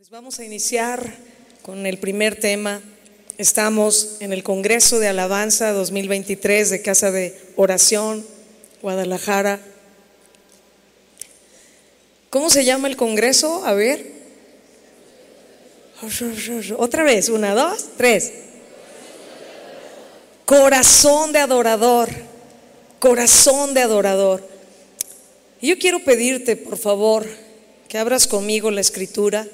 Pues vamos a iniciar con el primer tema. Estamos en el Congreso de Alabanza 2023 de Casa de Oración, Guadalajara. ¿Cómo se llama el Congreso? A ver. Otra vez, una, dos, tres. Corazón de adorador, corazón de adorador. Yo quiero pedirte, por favor, que abras conmigo la escritura.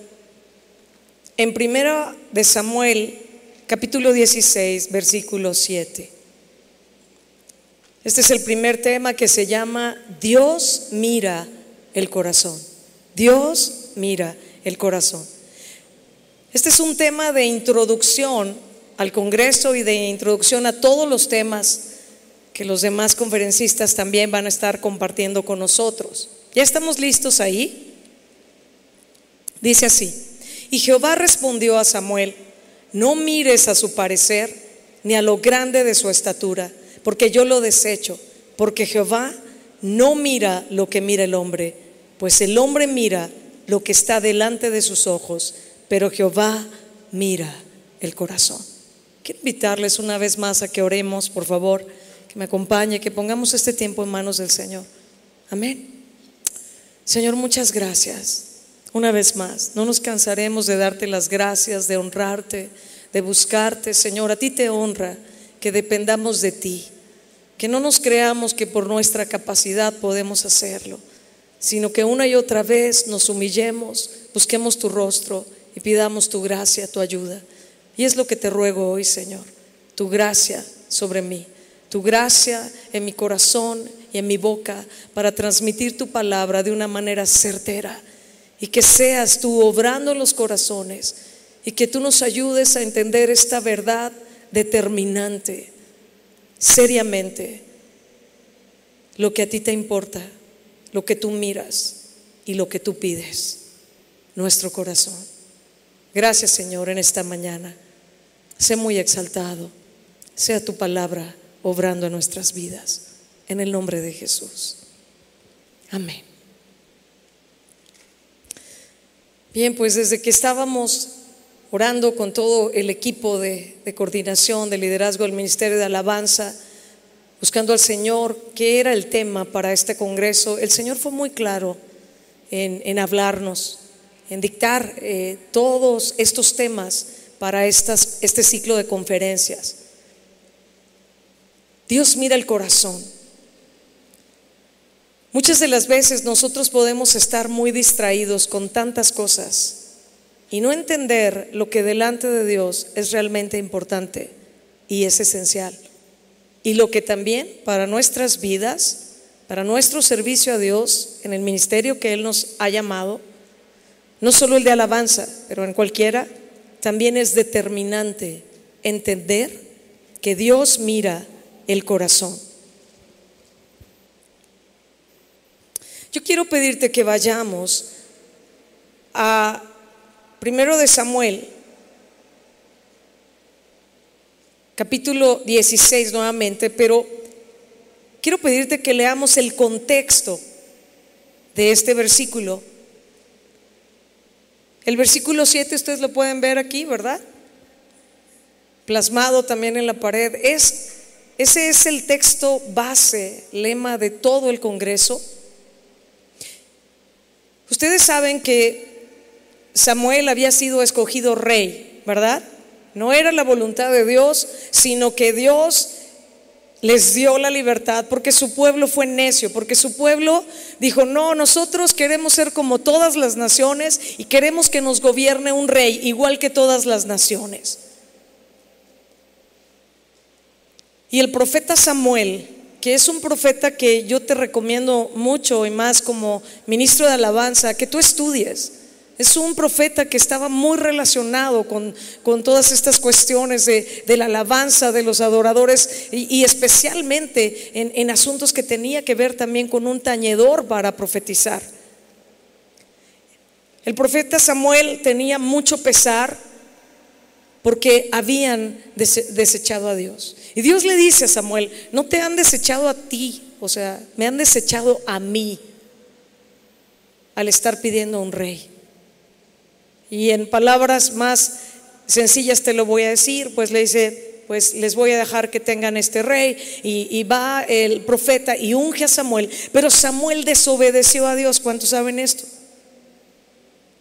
En primera de Samuel, capítulo 16, versículo 7. Este es el primer tema que se llama Dios mira el corazón. Dios mira el corazón. Este es un tema de introducción al Congreso y de introducción a todos los temas que los demás conferencistas también van a estar compartiendo con nosotros. ¿Ya estamos listos ahí? Dice así. Y Jehová respondió a Samuel, no mires a su parecer ni a lo grande de su estatura, porque yo lo desecho, porque Jehová no mira lo que mira el hombre, pues el hombre mira lo que está delante de sus ojos, pero Jehová mira el corazón. Quiero invitarles una vez más a que oremos, por favor, que me acompañe, que pongamos este tiempo en manos del Señor. Amén. Señor, muchas gracias una vez más. No nos cansaremos de darte las gracias, de honrarte, de buscarte, Señor. A ti te honra que dependamos de ti, que no nos creamos que por nuestra capacidad podemos hacerlo, sino que una y otra vez nos humillemos, busquemos tu rostro y pidamos tu gracia, tu ayuda. Y es lo que te ruego hoy, Señor, tu gracia sobre mí, tu gracia en mi corazón y en mi boca para transmitir tu palabra de una manera certera y que seas tú obrando en los corazones y que tú nos ayudes a entender esta verdad determinante, seriamente, lo que a ti te importa, lo que tú miras y lo que tú pides, nuestro corazón. Gracias Señor en esta mañana. Sé muy exaltado, sea tu palabra obrando en nuestras vidas, en el nombre de Jesús. Amén. Bien, pues desde que estábamos orando con todo el equipo de, coordinación, de liderazgo del Ministerio de Alabanza, buscando al Señor qué era el tema para este Congreso, el Señor fue muy claro en, hablarnos, en dictar eh, todos estos temas para estas, este ciclo de conferencias. Dios mira el corazón. Muchas de las veces nosotros podemos estar muy distraídos con tantas cosas y no entender lo que delante de Dios es realmente importante y es esencial. Y lo que también para nuestras vidas, para nuestro servicio a Dios en el ministerio que Él nos ha llamado, no solo el de alabanza, pero en cualquiera, también es determinante entender que Dios mira el corazón. Yo quiero pedirte que vayamos a primero de Samuel, capítulo 16 nuevamente, pero quiero pedirte que leamos el contexto de este versículo. El versículo 7 ustedes lo pueden ver aquí, ¿verdad? Plasmado también en la pared. Es, ese es el texto base, lema de todo el Congreso. Ustedes saben que Samuel había sido escogido rey, ¿verdad? No era la voluntad de Dios, sino que Dios les dio la libertad porque su pueblo fue necio, porque su pueblo dijo, no, nosotros queremos ser como todas las naciones y queremos que nos gobierne un rey igual que todas las naciones. Y el profeta Samuel que es un profeta que yo te recomiendo mucho y más como ministro de alabanza, que tú estudies. Es un profeta que estaba muy relacionado con, todas estas cuestiones de, la alabanza de los adoradores y, especialmente en, en asuntos que tenía que ver también con un tañedor para profetizar. El profeta Samuel tenía mucho pesar porque habían desechado a Dios. Y Dios le dice a Samuel, no te han desechado a ti, o sea, me han desechado a mí al estar pidiendo a un rey. Y en palabras más sencillas te lo voy a decir, pues le dice, pues les voy a dejar que tengan este rey. Y, va el profeta y unge a Samuel. Pero Samuel desobedeció a Dios. ¿Cuántos saben esto?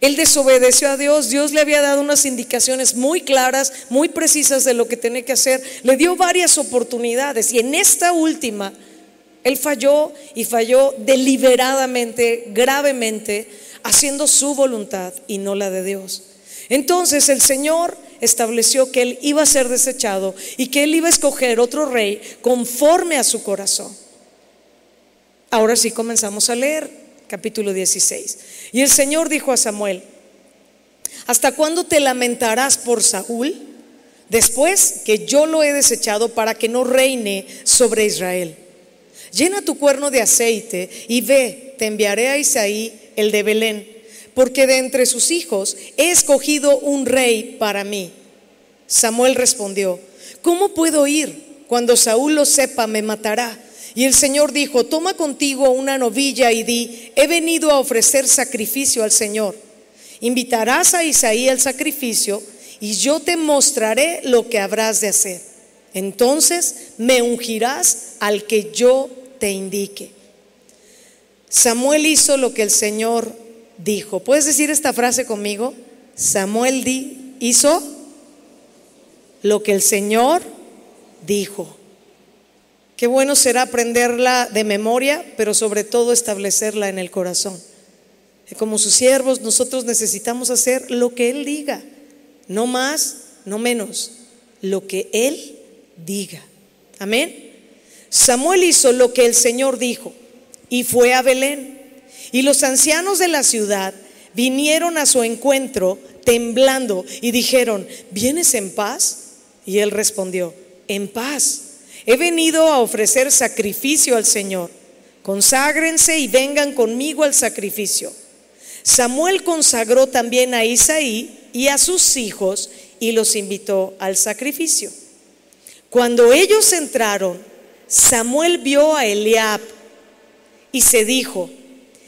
Él desobedeció a Dios. Dios le había dado unas indicaciones muy claras, muy precisas de lo que tenía que hacer. Le dio varias oportunidades. Y en esta última, él falló y falló deliberadamente, gravemente, haciendo su voluntad y no la de Dios. Entonces el Señor estableció que él iba a ser desechado y que él iba a escoger otro rey conforme a su corazón. Ahora sí comenzamos a leer capítulo 16. Y el Señor dijo a Samuel, ¿hasta cuándo te lamentarás por Saúl? Después que yo lo he desechado para que no reine sobre Israel. Llena tu cuerno de aceite y ve, te enviaré a Isaí, el de Belén porque de entre sus hijos he escogido un rey para mí. Samuel respondió, ¿cómo puedo ir? Cuando Saúl lo sepa, me matará. Y el Señor dijo, toma contigo una novilla y di, he venido a ofrecer sacrificio al Señor. Invitarás a Isaí al sacrificio y yo te mostraré lo que habrás de hacer. Entonces me ungirás al que yo te indique. Samuel hizo lo que el Señor dijo. ¿Puedes decir esta frase conmigo? Samuel hizo lo que el Señor dijo. Qué bueno será aprenderla de memoria, pero sobre todo establecerla en el corazón. Como sus siervos, nosotros necesitamos hacer lo que Él diga, no más, no menos, lo que Él diga. Amén. Samuel hizo lo que el Señor dijo y fue a Belén. Y los ancianos de la ciudad vinieron a su encuentro temblando y dijeron, ¿vienes en paz? Y él respondió, en paz. He venido a ofrecer sacrificio al Señor. Conságrense y vengan conmigo al sacrificio. Samuel consagró también a Isaí y a sus hijos y los invitó al sacrificio. Cuando ellos entraron, Samuel vio a Eliab y se dijo,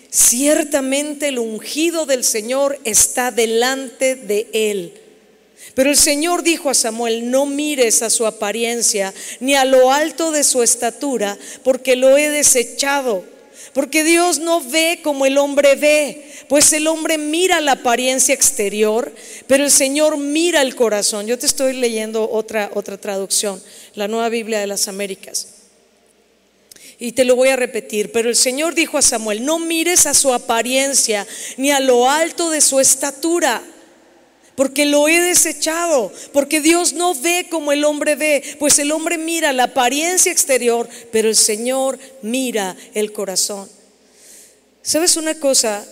Ciertamente el ungido del Señor está delante de él. Pero el Señor dijo a Samuel, no mires a su apariencia ni a lo alto de su estatura, porque lo he desechado. Porque Dios no ve como el hombre ve, pues el hombre mira la apariencia exterior, pero el Señor mira el corazón. Yo te estoy leyendo otra, otra traducción, la Nueva Biblia de las Américas. Y te lo voy a repetir, pero el Señor dijo a Samuel, no mires a su apariencia ni a lo alto de su estatura, porque lo he desechado, porque Dios no ve como el hombre ve, pues el hombre mira la apariencia exterior, pero el Señor mira el corazón. ¿Sabes una cosa?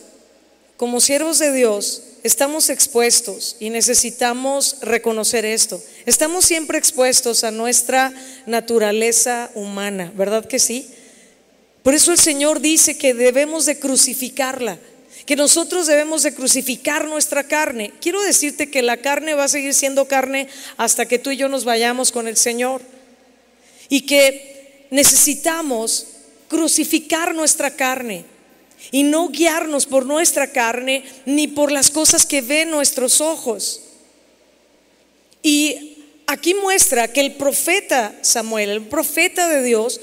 Como siervos de Dios, estamos expuestos y necesitamos reconocer esto. Estamos siempre expuestos a nuestra naturaleza humana, ¿verdad que sí? Por eso el Señor dice que debemos de crucificarla, que nosotros debemos de crucificar nuestra carne. Quiero decirte que la carne va a seguir siendo carne hasta que tú y yo nos vayamos con el Señor. Y que necesitamos crucificar nuestra carne y no guiarnos por nuestra carne ni por las cosas que ven nuestros ojos. Y aquí muestra que el profeta Samuel, el profeta de Dios,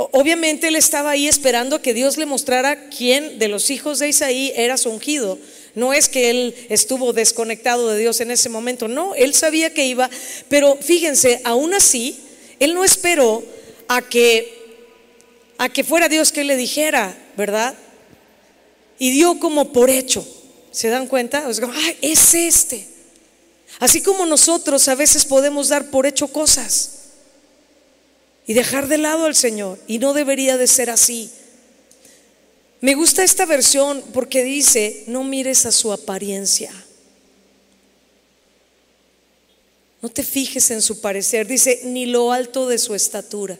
Obviamente él estaba ahí esperando que Dios le mostrara quién de los hijos de Isaí era su ungido. No es que él estuvo desconectado de Dios en ese momento, no, él sabía que iba, pero fíjense, aún así, él no esperó a que a que fuera Dios que le dijera, ¿verdad? Y dio como por hecho. ¿Se dan cuenta? es este. Así como nosotros a veces podemos dar por hecho cosas y dejar de lado al Señor. Y no debería de ser así. Me gusta esta versión porque dice, no mires a su apariencia. No te fijes en su parecer. Dice, ni lo alto de su estatura.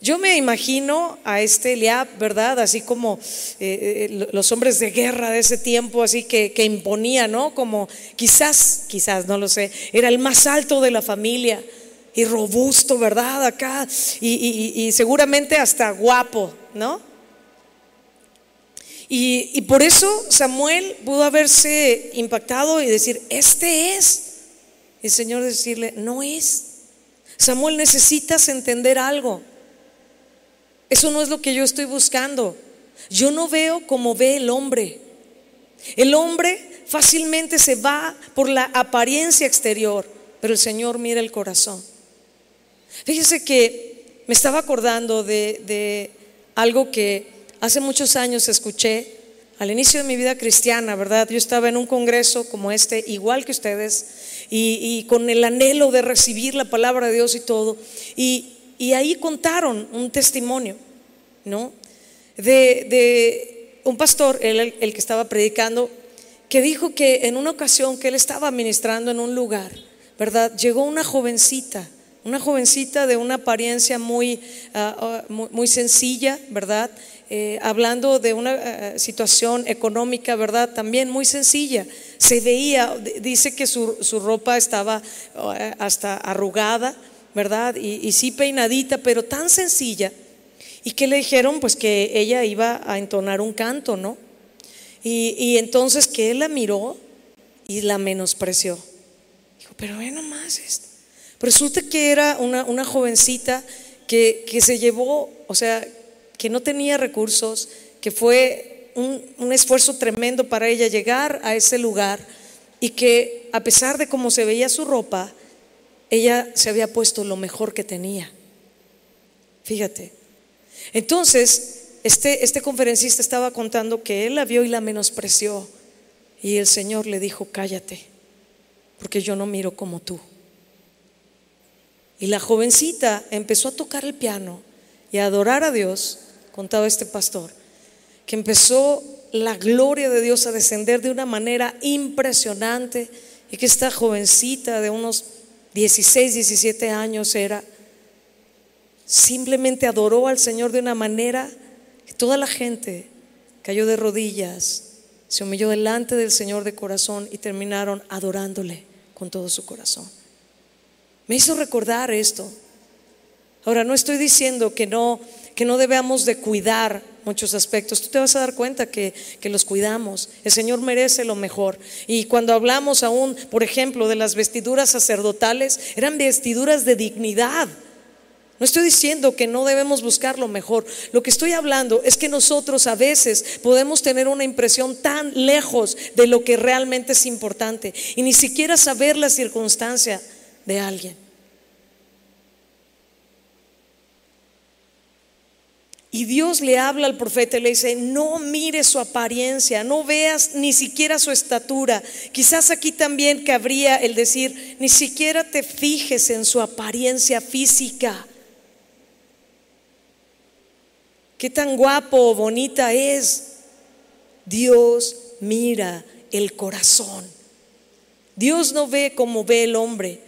Yo me imagino a este Eliab, ¿verdad? Así como eh, eh, los hombres de guerra de ese tiempo, así que, que imponía, ¿no? Como quizás, quizás, no lo sé, era el más alto de la familia y robusto, ¿verdad? Acá, y, seguramente hasta guapo, ¿no? Y, y por eso Samuel pudo haberse impactado y decir, este es. Y el Señor decirle, no es. Samuel, necesitas entender algo. Eso no es lo que yo estoy buscando. Yo no veo como ve el hombre. El hombre fácilmente se va por la apariencia exterior, pero el Señor mira el corazón. Fíjese que me estaba acordando de, de algo que hace muchos años escuché al inicio de mi vida cristiana, ¿verdad? Yo estaba en un congreso como este, igual que ustedes, y, con el anhelo de recibir la palabra de Dios y todo. Y, ahí contaron un testimonio, ¿no? De, un pastor, el, el que estaba predicando, que dijo que en una ocasión que él estaba ministrando en un lugar, ¿verdad? Llegó una jovencita, una jovencita de una apariencia muy, ah, ah, muy, sencilla, ¿verdad? Eh, hablando de una eh, situación económica, ¿verdad? También muy sencilla. Se veía, dice que su, ropa estaba hasta arrugada, ¿verdad? Y, y, sí peinadita, pero tan sencilla. Y que le dijeron, pues que ella iba a entonar un canto, ¿no? Y, entonces que él la miró y la menospreció. Dijo, pero ve nomás esto. Resulta que era una, jovencita que, se llevó, o sea, que no tenía recursos, que fue un, un, esfuerzo tremendo para ella llegar a ese lugar y que a pesar de cómo se veía su ropa, ella se había puesto lo mejor que tenía. Fíjate. Entonces, este, este conferencista estaba contando que él la vio y la menospreció. Y el Señor le dijo, cállate, porque yo no miro como tú. Y la jovencita empezó a tocar el piano y a adorar a Dios, contaba este pastor, que empezó la gloria de Dios a descender de una manera impresionante y que esta jovencita de unos 16, 17 años era, simplemente adoró al Señor de una manera Toda la gente cayó de rodillas, se humilló delante del Señor de corazón y terminaron adorándole con todo su corazón. Me hizo recordar esto. Ahora, no estoy diciendo que no, que no debamos de cuidar muchos aspectos. Tú te vas a dar cuenta que, que, los cuidamos. El Señor merece lo mejor. Y cuando hablamos aún, por ejemplo, de las vestiduras sacerdotales, eran vestiduras de dignidad. No estoy diciendo que no debemos buscar lo mejor. Lo que estoy hablando es que nosotros a veces podemos tener una impresión tan lejos de lo que realmente es importante y ni siquiera saber la circunstancia de alguien. Y Dios le habla al profeta y le dice, no mires su apariencia, no veas ni siquiera su estatura. Quizás aquí también cabría el decir, ni siquiera te fijes en su apariencia física. qué tan guapo o bonita es. Dios mira el corazón. Dios no ve como ve el hombre.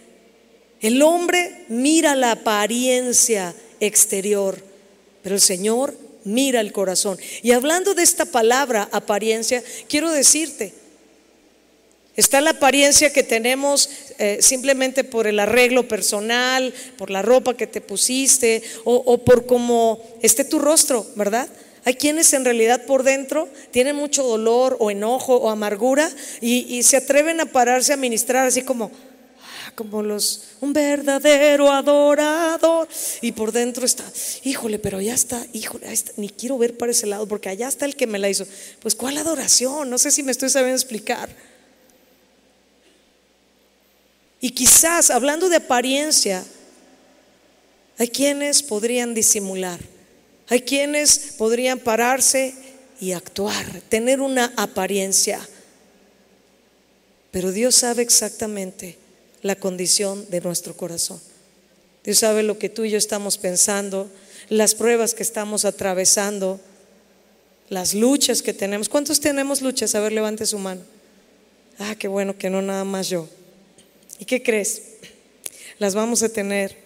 El hombre mira la apariencia exterior, pero el Señor mira el corazón. Y hablando de esta palabra apariencia, quiero decirte, Está la apariencia que tenemos eh, simplemente por el arreglo personal, por la ropa que te pusiste o, por cómo esté tu rostro, ¿verdad? Hay quienes en realidad por dentro tienen mucho dolor o enojo o amargura y, se atreven a pararse a ministrar así como, como los, un verdadero adorador. Y por dentro está, híjole, pero allá está, híjole, ni quiero ver para ese lado porque allá está el que me la hizo. Pues ¿cuál adoración? No sé si me estoy sabiendo explicar. Y quizás, hablando de apariencia, hay quienes podrían disimular, hay quienes podrían pararse y actuar, tener una apariencia. Pero Dios sabe exactamente la condición de nuestro corazón. Dios sabe lo que tú y yo estamos pensando, las pruebas que estamos atravesando, las luchas que tenemos. ¿Cuántos tenemos luchas? A ver, levante su mano. Ah, qué bueno que no nada más yo. ¿Y qué crees? Las vamos a tener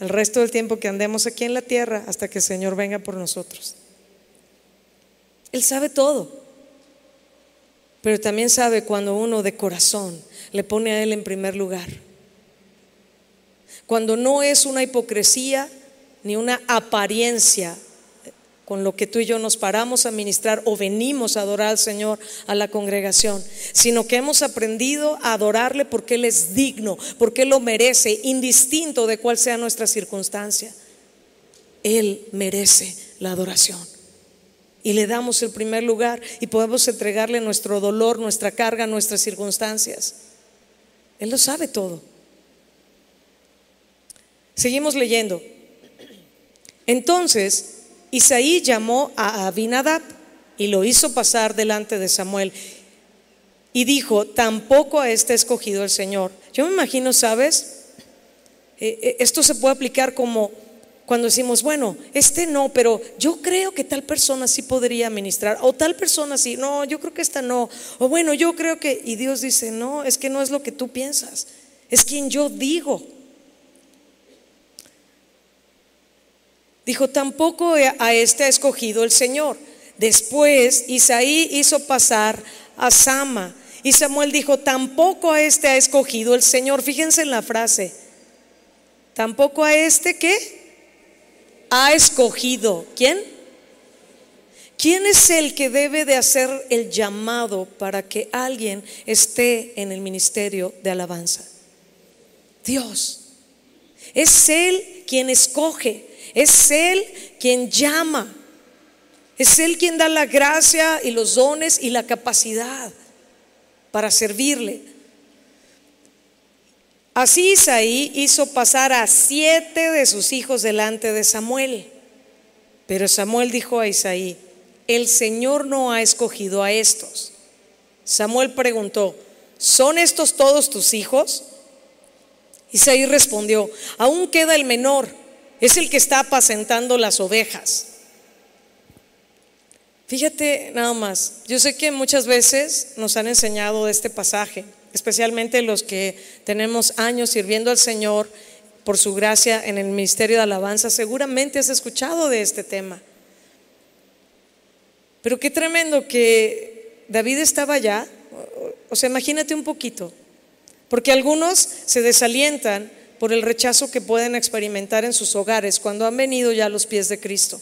el resto del tiempo que andemos aquí en la tierra hasta que el Señor venga por nosotros. Él sabe todo, pero también sabe cuando uno de corazón le pone a Él en primer lugar. Cuando no es una hipocresía ni una apariencia con lo que tú y yo nos paramos a ministrar o venimos a adorar al Señor a la congregación, sino que hemos aprendido a adorarle porque Él es digno, porque Él lo merece, indistinto de cuál sea nuestra circunstancia. Él merece la adoración. Y le damos el primer lugar y podemos entregarle nuestro dolor, nuestra carga, nuestras circunstancias. Él lo sabe todo. Seguimos leyendo. Entonces, Isaí llamó a Abinadab y lo hizo pasar delante de Samuel. Y dijo, tampoco a este escogido el Señor. Yo me imagino, ¿sabes? Eh, eh, esto se puede aplicar como cuando decimos, bueno, este no, pero yo creo que tal persona sí podría ministrar, o tal persona sí, no, yo creo que esta no, o bueno, yo creo que, y Dios dice, no, es que no es lo que tú piensas, es quien yo digo. Dijo, tampoco a este ha escogido el Señor. Después Isaí hizo pasar a Sama. Y Samuel dijo, tampoco a este ha escogido el Señor. Fíjense en la frase. Tampoco a este qué? Ha escogido. ¿Quién? ¿Quién es el que debe de hacer el llamado para que alguien esté en el ministerio de alabanza? Dios. Es Él quien escoge, es Él quien llama, es Él quien da la gracia y los dones y la capacidad para servirle. Así Isaí hizo pasar a siete de sus hijos delante de Samuel. Pero Samuel dijo a Isaí, el Señor no ha escogido a estos. Samuel preguntó, ¿son estos todos tus hijos? Isaí respondió, aún queda el menor, es el que está apacentando las ovejas. Fíjate nada más, yo sé que muchas veces nos han enseñado este pasaje especialmente los que tenemos años sirviendo al Señor por su gracia en el ministerio de alabanza, seguramente has escuchado de este tema. Pero qué tremendo que David estaba allá, o sea, imagínate un poquito, porque algunos se desalientan por el rechazo que pueden experimentar en sus hogares cuando han venido ya a los pies de Cristo.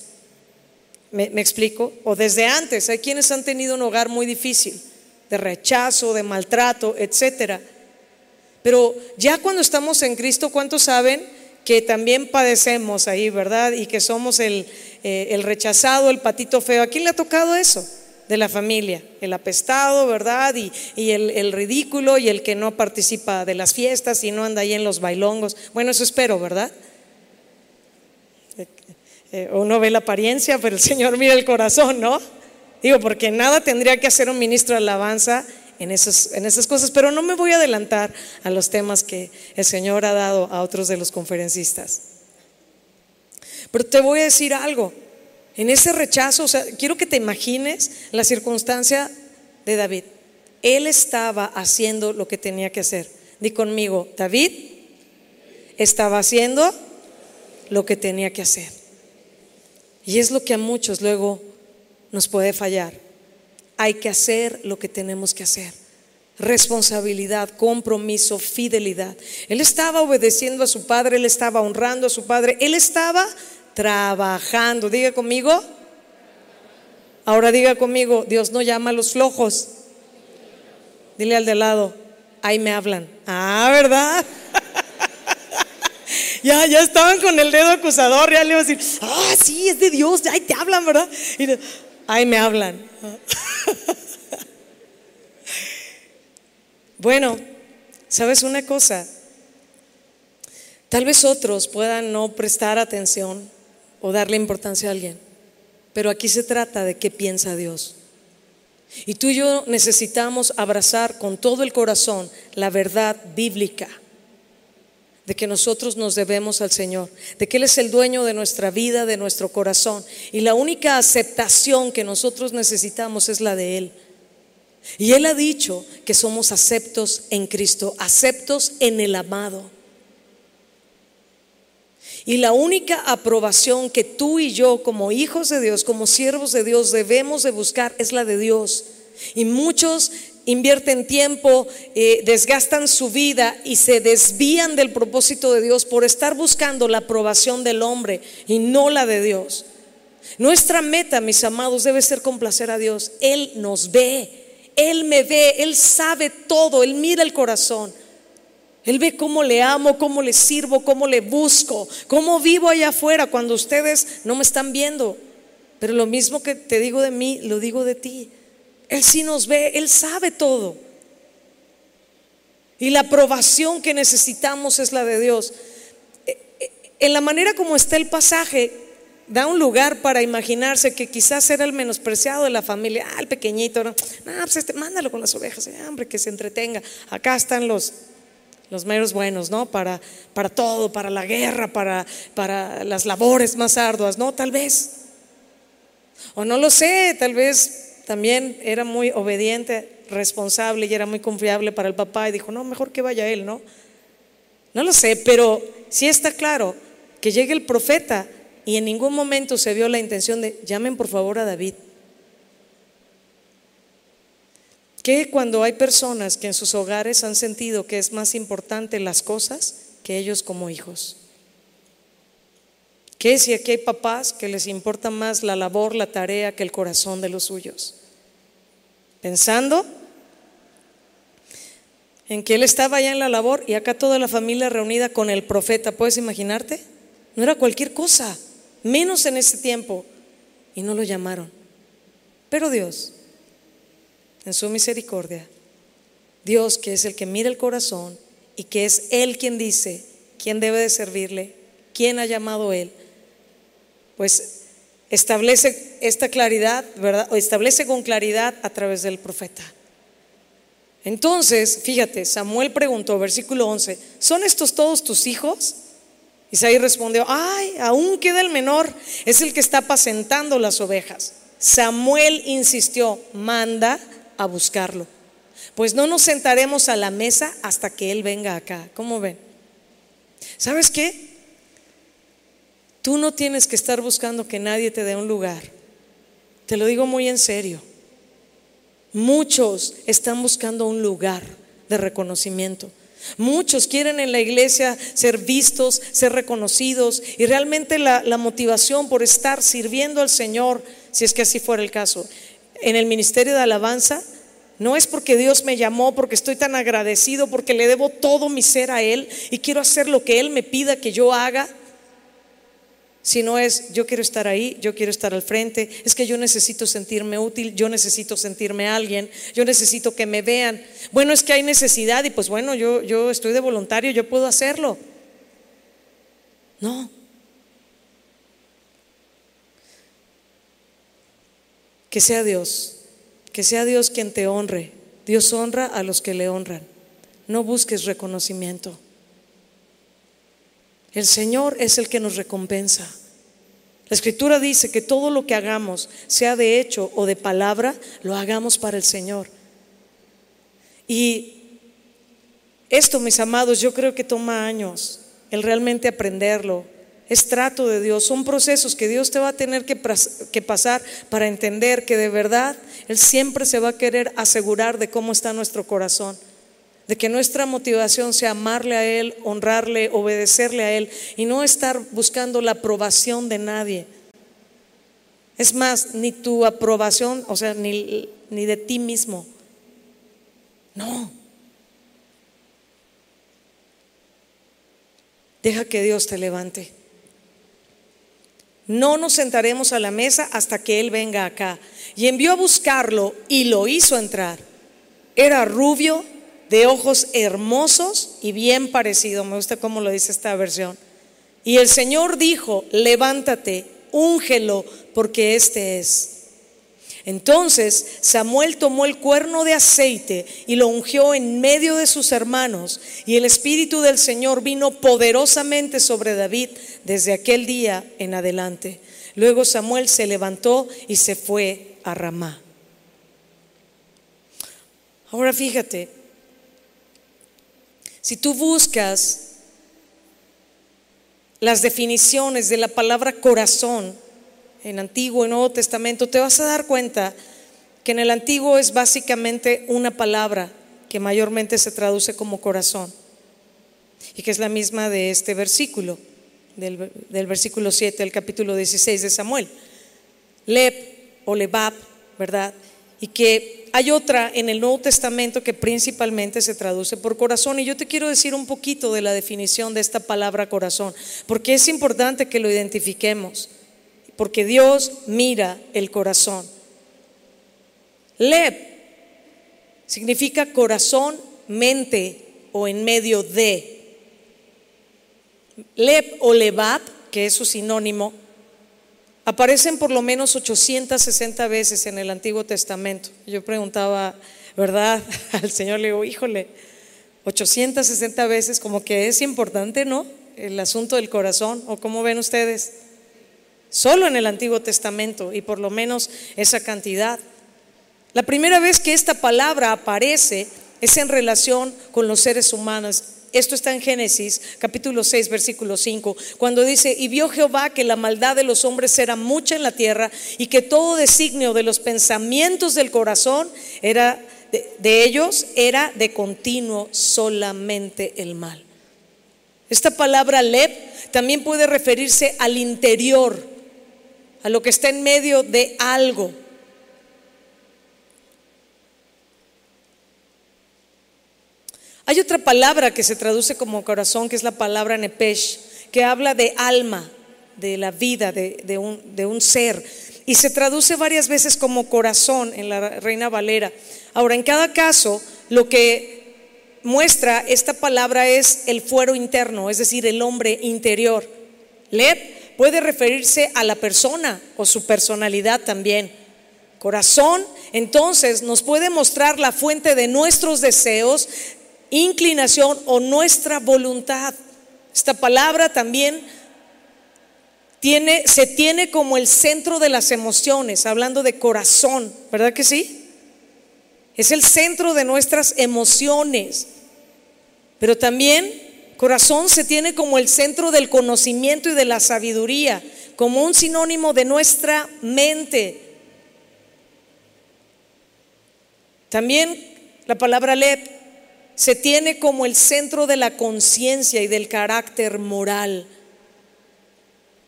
¿Me, me explico? O desde antes, hay quienes han tenido un hogar muy difícil de rechazo, de maltrato, etcétera. Pero ya cuando estamos en Cristo, ¿cuántos saben que también padecemos ahí, verdad? Y que somos el, eh, el rechazado, el patito feo. ¿A quién le ha tocado eso? De la familia, el apestado, ¿verdad? Y, y el, el, ridículo y el que no participa de las fiestas y no anda ahí en los bailongos. Bueno, eso espero, ¿verdad? Eh, eh, uno ve la apariencia, pero el Señor mira el corazón, ¿no? Digo, porque nada tendría que hacer un ministro de alabanza en esas, en esas cosas, pero no me voy a adelantar a los temas que el Señor ha dado a otros de los conferencistas. Pero te voy a decir algo, en ese rechazo, o sea, quiero que te imagines la circunstancia de David. Él estaba haciendo lo que tenía que hacer. Di conmigo, David estaba haciendo lo que tenía que hacer. Y es lo que a muchos luego nos puede fallar. Hay que hacer lo que tenemos que hacer. Responsabilidad, compromiso, fidelidad. Él estaba obedeciendo a su padre, él estaba honrando a su padre, él estaba trabajando. Diga conmigo. Ahora diga conmigo, Dios no llama a los flojos. Dile al de lado, ahí me hablan. Ah, ¿verdad? ya, ya estaban con el dedo acusador, ya le iba a decir, ah, sí, es de Dios, ahí te hablan, ¿verdad? Y, Ahí me hablan. Bueno, ¿sabes una cosa? Tal vez otros puedan no prestar atención o darle importancia a alguien, pero aquí se trata de qué piensa Dios. Y tú y yo necesitamos abrazar con todo el corazón la verdad bíblica de que nosotros nos debemos al Señor, de que Él es el dueño de nuestra vida, de nuestro corazón. Y la única aceptación que nosotros necesitamos es la de Él. Y Él ha dicho que somos aceptos en Cristo, aceptos en el amado. Y la única aprobación que tú y yo como hijos de Dios, como siervos de Dios, debemos de buscar es la de Dios. Y muchos invierten tiempo, eh, desgastan su vida y se desvían del propósito de Dios por estar buscando la aprobación del hombre y no la de Dios. Nuestra meta, mis amados, debe ser complacer a Dios. Él nos ve, Él me ve, Él sabe todo, Él mira el corazón. Él ve cómo le amo, cómo le sirvo, cómo le busco, cómo vivo allá afuera cuando ustedes no me están viendo. Pero lo mismo que te digo de mí, lo digo de ti. Él sí nos ve, Él sabe todo. Y la aprobación que necesitamos es la de Dios. Eh, eh, en la manera como está el pasaje, da un lugar para imaginarse que quizás era el menospreciado de la familia. Ah, el pequeñito, no, pues este, mándalo con las ovejas, eh, hombre, que se entretenga. Acá están los, los meros buenos, ¿no? Para, para todo, para la guerra, para, para las labores más arduas, ¿no? Tal vez. O no lo sé, tal vez también era muy obediente responsable y era muy confiable para el papá y dijo, no, mejor que vaya él, ¿no? No lo sé, pero sí está claro que llegue el profeta y en ningún momento se vio la intención de, llamen por favor a David. Que cuando hay personas que en sus hogares han sentido que es más importante las cosas que ellos como hijos? ¿Qué si aquí hay papás que les importa más la labor, la tarea que el corazón de los suyos? Pensando en que él estaba allá en la labor y acá toda la familia reunida con el profeta. ¿Puedes imaginarte? No era cualquier cosa, menos en ese tiempo. Y no lo llamaron. Pero Dios, en su misericordia, Dios que es el que mira el corazón y que es Él quien dice quién debe de servirle, quién ha llamado Él, pues establece esta claridad, ¿verdad? O establece con claridad a través del profeta. Entonces, fíjate, Samuel preguntó, versículo 11, ¿son estos todos tus hijos? Isaí respondió, ay, aún queda el menor, es el que está apacentando las ovejas. Samuel insistió, manda a buscarlo, pues no nos sentaremos a la mesa hasta que él venga acá. ¿Cómo ven? ¿Sabes qué? Tú no tienes que estar buscando que nadie te dé un lugar. Te lo digo muy en serio. Muchos están buscando un lugar de reconocimiento. Muchos quieren en la iglesia ser vistos, ser reconocidos y realmente la, motivación por estar sirviendo al Señor, si es que así fuera el caso, en el ministerio de alabanza, no es porque Dios me llamó, porque estoy tan agradecido, porque le debo todo mi ser a Él y quiero hacer lo que Él me pida que yo haga si no es, yo quiero estar ahí, yo quiero estar al frente, es que yo necesito sentirme útil, yo necesito sentirme alguien, yo necesito que me vean. Bueno, es que hay necesidad y pues bueno, yo, yo estoy de voluntario, yo puedo hacerlo. No. Que sea Dios, que sea Dios quien te honre. Dios honra a los que le honran. No busques reconocimiento. El Señor es el que nos recompensa. La escritura dice que todo lo que hagamos, sea de hecho o de palabra, lo hagamos para el Señor. Y esto, mis amados, yo creo que toma años el realmente aprenderlo. Es trato de Dios, son procesos que Dios te va a tener que, que pasar para entender que de verdad Él siempre se va a querer asegurar de cómo está nuestro corazón de que nuestra motivación sea amarle a Él, honrarle, obedecerle a Él y no estar buscando la aprobación de nadie. Es más, ni tu aprobación, o sea, ni, ni de ti mismo. No. Deja que Dios te levante. No nos sentaremos a la mesa hasta que Él venga acá. Y envió a buscarlo y lo hizo entrar. Era rubio, de ojos hermosos y bien parecido. Me gusta cómo lo dice esta versión. Y el Señor dijo, levántate, úngelo, porque este es. Entonces Samuel tomó el cuerno de aceite y lo ungió en medio de sus hermanos, y el Espíritu del Señor vino poderosamente sobre David desde aquel día en adelante. Luego Samuel se levantó y se fue a Ramá. Ahora fíjate, si tú buscas las definiciones de la palabra corazón en Antiguo y Nuevo Testamento, te vas a dar cuenta que en el Antiguo es básicamente una palabra que mayormente se traduce como corazón y que es la misma de este versículo, del, versículo 7 del capítulo 16 de Samuel. Leb o Lebab, ¿verdad? Y que hay otra en el Nuevo Testamento que principalmente se traduce por corazón. Y yo te quiero decir un poquito de la definición de esta palabra corazón, porque es importante que lo identifiquemos, porque Dios mira el corazón. Leb significa corazón, mente o en medio de. Leb o Lebab, que es su sinónimo, aparecen por lo menos 860 veces en el Antiguo Testamento. Yo preguntaba, ¿verdad? Al Señor le digo, híjole, 860 veces, como que es importante, ¿no? El asunto del corazón, o cómo ven ustedes. Solo en el Antiguo Testamento y por lo menos esa cantidad. La primera vez que esta palabra aparece es en relación con los seres humanos esto está en Génesis capítulo 6, versículo 5, cuando dice, y vio Jehová que la maldad de los hombres era mucha en la tierra y que todo designio de los pensamientos del corazón era de, ellos era de continuo solamente el mal. Esta palabra leb también puede referirse al interior, a lo que está en medio de algo. Hay otra palabra que se traduce como corazón, que es la palabra nepesh, que habla de alma, de la vida, de, un, un ser. Y se traduce varias veces como corazón en la Reina Valera. Ahora, en cada caso, lo que muestra esta palabra es el fuero interno, es decir, el hombre interior. Leb puede referirse a la persona o su personalidad también. Corazón, entonces, nos puede mostrar la fuente de nuestros deseos, inclinación o nuestra voluntad. Esta palabra también tiene, se tiene como el centro de las emociones, hablando de corazón, ¿verdad que sí? Es el centro de nuestras emociones. Pero también corazón se tiene como el centro del conocimiento y de la sabiduría, como un sinónimo de nuestra mente. También la palabra lep se tiene como el centro de la conciencia y del carácter moral.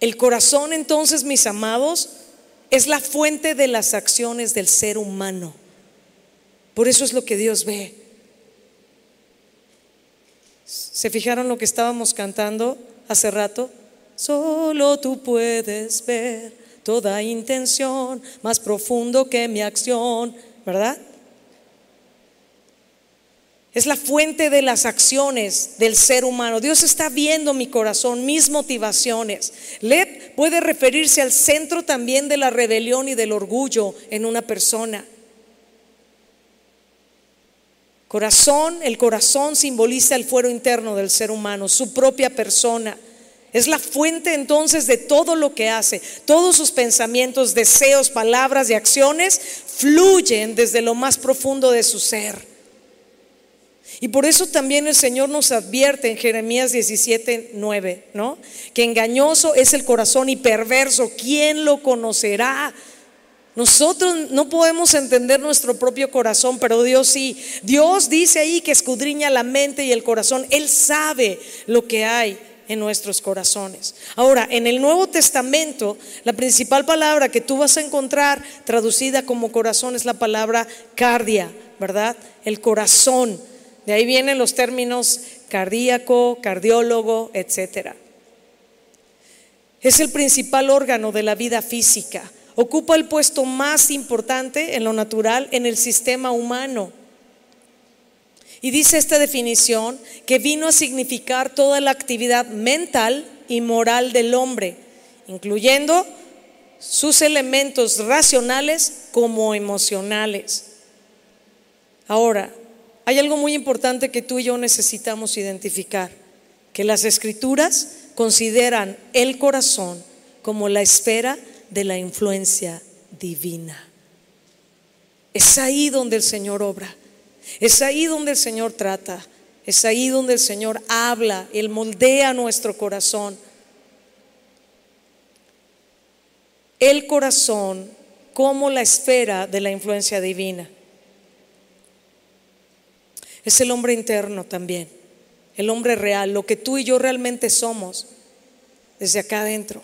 El corazón entonces, mis amados, es la fuente de las acciones del ser humano. Por eso es lo que Dios ve. ¿Se fijaron lo que estábamos cantando hace rato? Solo tú puedes ver toda intención más profundo que mi acción, ¿verdad? Es la fuente de las acciones del ser humano. Dios está viendo mi corazón, mis motivaciones. Led puede referirse al centro también de la rebelión y del orgullo en una persona. Corazón, el corazón simboliza el fuero interno del ser humano, su propia persona. Es la fuente entonces de todo lo que hace. Todos sus pensamientos, deseos, palabras y acciones fluyen desde lo más profundo de su ser. Y por eso también el Señor nos advierte en Jeremías 17, 9, ¿no? Que engañoso es el corazón y perverso, ¿quién lo conocerá? Nosotros no podemos entender nuestro propio corazón, pero Dios sí. Dios dice ahí que escudriña la mente y el corazón. Él sabe lo que hay en nuestros corazones. Ahora, en el Nuevo Testamento, la principal palabra que tú vas a encontrar traducida como corazón es la palabra cardia, ¿verdad? El corazón. De ahí vienen los términos cardíaco, cardiólogo, etc. Es el principal órgano de la vida física. Ocupa el puesto más importante en lo natural en el sistema humano. Y dice esta definición que vino a significar toda la actividad mental y moral del hombre, incluyendo sus elementos racionales como emocionales. Ahora, hay algo muy importante que tú y yo necesitamos identificar, que las escrituras consideran el corazón como la esfera de la influencia divina. Es ahí donde el Señor obra, es ahí donde el Señor trata, es ahí donde el Señor habla, Él moldea nuestro corazón. El corazón como la esfera de la influencia divina. Es el hombre interno también, el hombre real, lo que tú y yo realmente somos desde acá adentro.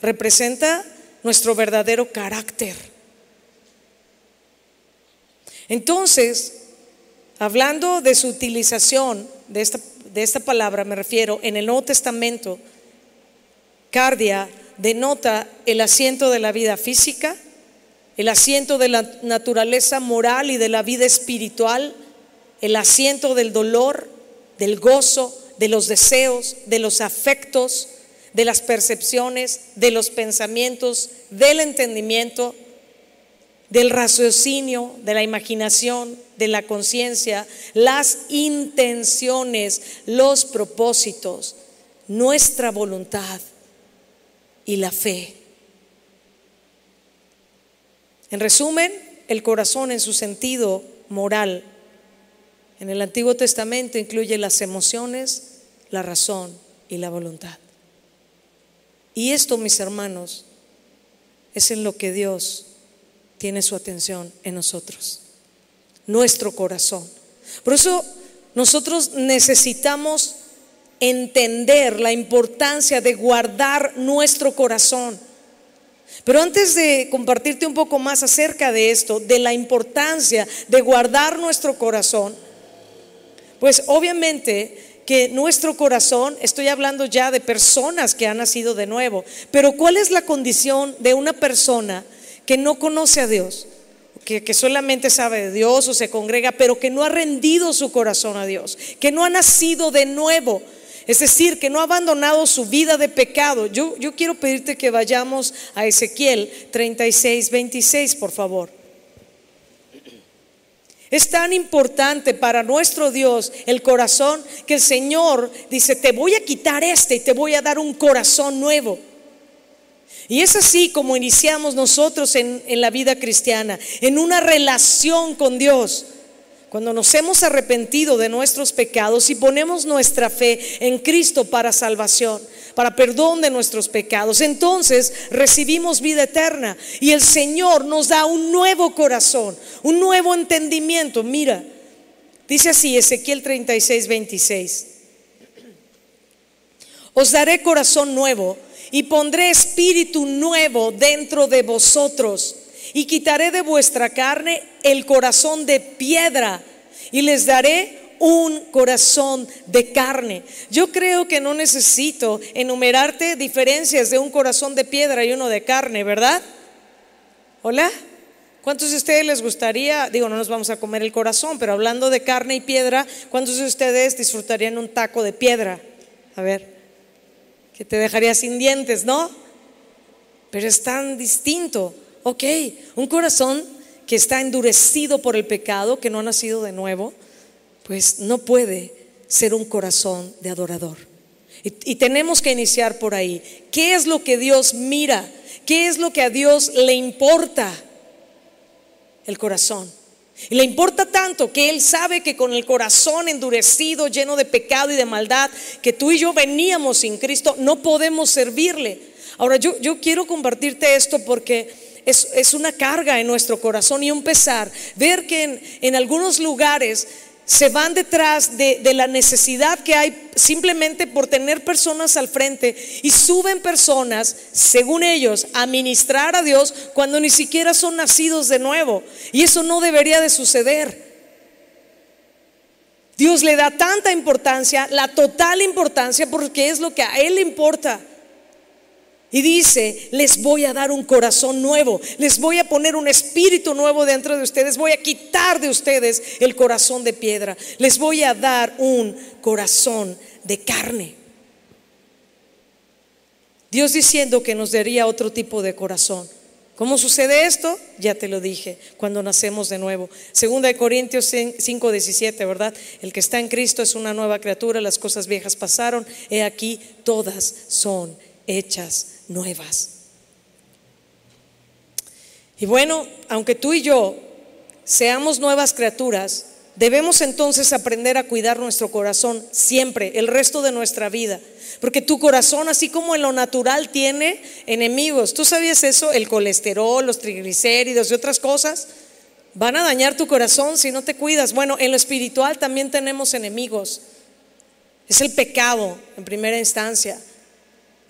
Representa nuestro verdadero carácter. Entonces, hablando de su utilización de esta, de esta palabra, me refiero, en el Nuevo Testamento, cardia denota el asiento de la vida física, el asiento de la naturaleza moral y de la vida espiritual, el asiento del dolor, del gozo, de los deseos, de los afectos, de las percepciones, de los pensamientos, del entendimiento, del raciocinio, de la imaginación, de la conciencia, las intenciones, los propósitos, nuestra voluntad y la fe. En resumen, el corazón en su sentido moral en el Antiguo Testamento incluye las emociones, la razón y la voluntad. Y esto, mis hermanos, es en lo que Dios tiene su atención en nosotros, nuestro corazón. Por eso nosotros necesitamos entender la importancia de guardar nuestro corazón. Pero antes de compartirte un poco más acerca de esto, de la importancia de guardar nuestro corazón, pues obviamente que nuestro corazón, estoy hablando ya de personas que han nacido de nuevo, pero ¿cuál es la condición de una persona que no conoce a Dios? Que, que, solamente sabe de Dios o se congrega, pero que no ha rendido su corazón a Dios, que no ha nacido de nuevo, es decir, que no ha abandonado su vida de pecado. Yo, yo quiero pedirte que vayamos a Ezequiel 36, 26, por favor. Es tan importante para nuestro Dios el corazón que el Señor dice, te voy a quitar este y te voy a dar un corazón nuevo. Y es así como iniciamos nosotros en, en la vida cristiana, en una relación con Dios. Cuando nos hemos arrepentido de nuestros pecados y ponemos nuestra fe en Cristo para salvación, para perdón de nuestros pecados, entonces recibimos vida eterna y el Señor nos da un nuevo corazón, un nuevo entendimiento. Mira, dice así Ezequiel 36, 26. Os daré corazón nuevo y pondré espíritu nuevo dentro de vosotros y quitaré de vuestra carne el corazón de piedra y les daré un corazón de carne. Yo creo que no necesito enumerarte diferencias de un corazón de piedra y uno de carne, ¿verdad? ¿Hola? ¿Cuántos de ustedes les gustaría, digo, no nos vamos a comer el corazón, pero hablando de carne y piedra, ¿cuántos de ustedes disfrutarían un taco de piedra? A ver, que te dejaría sin dientes, ¿no? Pero es tan distinto. Ok, un corazón que está endurecido por el pecado, que no ha nacido de nuevo, pues no puede ser un corazón de adorador. Y, tenemos que iniciar por ahí. ¿Qué es lo que Dios mira? ¿Qué es lo que a Dios le importa? El corazón. Y le importa tanto que Él sabe que con el corazón endurecido, lleno de pecado y de maldad, que tú y yo veníamos sin Cristo, no podemos servirle. Ahora yo, yo quiero compartirte esto porque es, una carga en nuestro corazón y un pesar. Ver que en, algunos lugares se van detrás de, la necesidad que hay simplemente por tener personas al frente y suben personas, según ellos, a ministrar a Dios cuando ni siquiera son nacidos de nuevo. Y eso no debería de suceder. Dios le da tanta importancia, la total importancia, porque es lo que a Él le importa. Y dice, les voy a dar un corazón nuevo, les voy a poner un espíritu nuevo dentro de ustedes, voy a quitar de ustedes el corazón de piedra, les voy a dar un corazón de carne. Dios diciendo que nos daría otro tipo de corazón. ¿Cómo sucede esto? Ya te lo dije, cuando nacemos de nuevo. Segunda de Corintios 5, 17, ¿verdad? El que está en Cristo es una nueva criatura, las cosas viejas pasaron, he aquí, todas son hechas nuevas. Y bueno, aunque tú y yo seamos nuevas criaturas, debemos entonces aprender a cuidar nuestro corazón siempre, el resto de nuestra vida. Porque tu corazón, así como en lo natural, tiene enemigos. ¿Tú sabías eso? El colesterol, los triglicéridos y otras cosas van a dañar tu corazón si no te cuidas. Bueno, en lo espiritual también tenemos enemigos. Es el pecado en primera instancia.